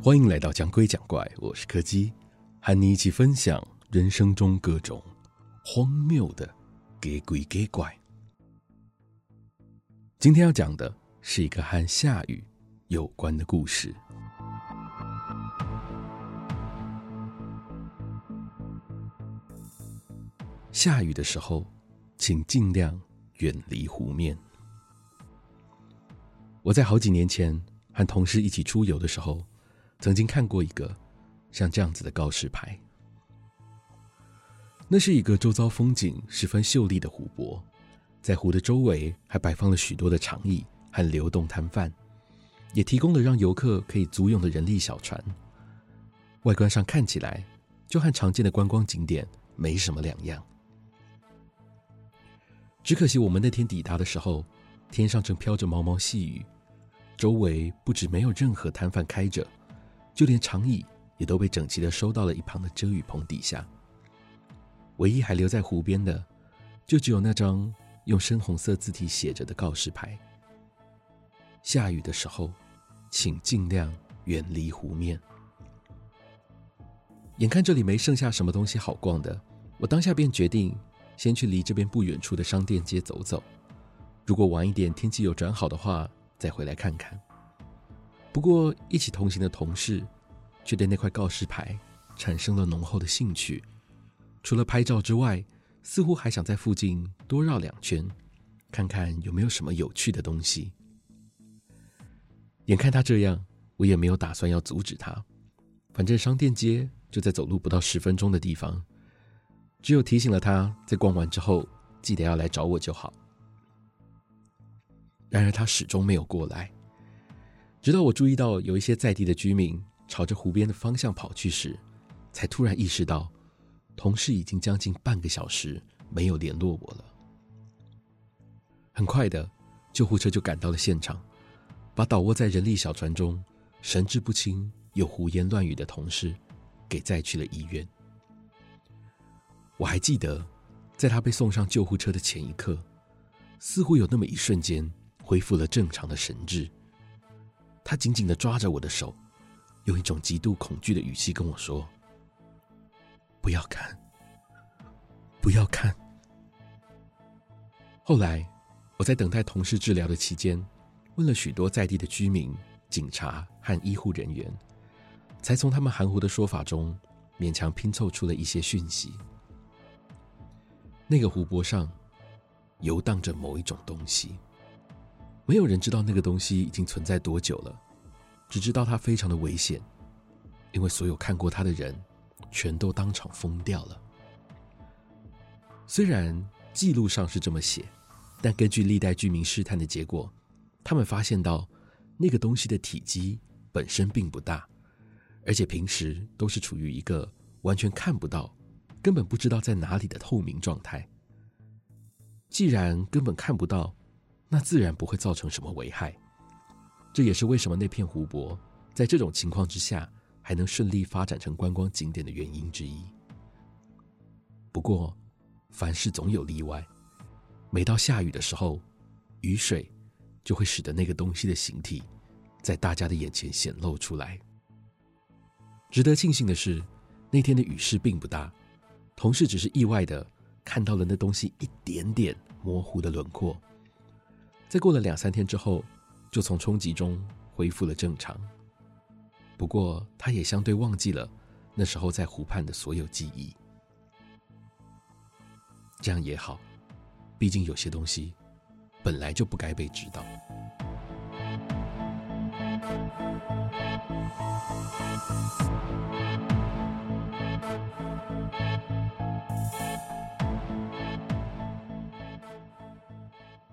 欢迎来到讲鬼讲怪，我是柯基，和你一起分享人生中各种荒谬的给鬼给怪。今天要讲的是一个和下雨有关的故事。下雨的时候，请尽量远离湖面。我在好几年前和同事一起出游的时候。曾经看过一个像这样子的告示牌，那是一个周遭风景十分秀丽的湖泊，在湖的周围还摆放了许多的长椅和流动摊贩，也提供了让游客可以租用的人力小船。外观上看起来就和常见的观光景点没什么两样。只可惜我们那天抵达的时候，天上正飘着毛毛细雨，周围不止没有任何摊贩开着。就连长椅也都被整齐的收到了一旁的遮雨棚底下。唯一还留在湖边的，就只有那张用深红色字体写着的告示牌：“下雨的时候，请尽量远离湖面。”眼看这里没剩下什么东西好逛的，我当下便决定先去离这边不远处的商店街走走。如果晚一点天气有转好的话，再回来看看。不过，一起同行的同事却对那块告示牌产生了浓厚的兴趣。除了拍照之外，似乎还想在附近多绕两圈，看看有没有什么有趣的东西。眼看他这样，我也没有打算要阻止他。反正商店街就在走路不到十分钟的地方，只有提醒了他在逛完之后记得要来找我就好。然而他始终没有过来。直到我注意到有一些在地的居民朝着湖边的方向跑去时，才突然意识到，同事已经将近半个小时没有联络我了。很快的，救护车就赶到了现场，把倒卧在人力小船中、神志不清又胡言乱语的同事给载去了医院。我还记得，在他被送上救护车的前一刻，似乎有那么一瞬间恢复了正常的神智。他紧紧的抓着我的手，用一种极度恐惧的语气跟我说：“不要看，不要看。”后来，我在等待同事治疗的期间，问了许多在地的居民、警察和医护人员，才从他们含糊的说法中勉强拼凑出了一些讯息。那个湖泊上游荡着某一种东西。没有人知道那个东西已经存在多久了，只知道它非常的危险，因为所有看过它的人全都当场疯掉了。虽然记录上是这么写，但根据历代居民试探的结果，他们发现到那个东西的体积本身并不大，而且平时都是处于一个完全看不到、根本不知道在哪里的透明状态。既然根本看不到，那自然不会造成什么危害，这也是为什么那片湖泊在这种情况之下还能顺利发展成观光景点的原因之一。不过，凡事总有例外，每到下雨的时候，雨水就会使得那个东西的形体在大家的眼前显露出来。值得庆幸的是，那天的雨势并不大，同事只是意外的看到了那东西一点点模糊的轮廓。在过了两三天之后，就从冲击中恢复了正常。不过，他也相对忘记了那时候在湖畔的所有记忆。这样也好，毕竟有些东西本来就不该被知道。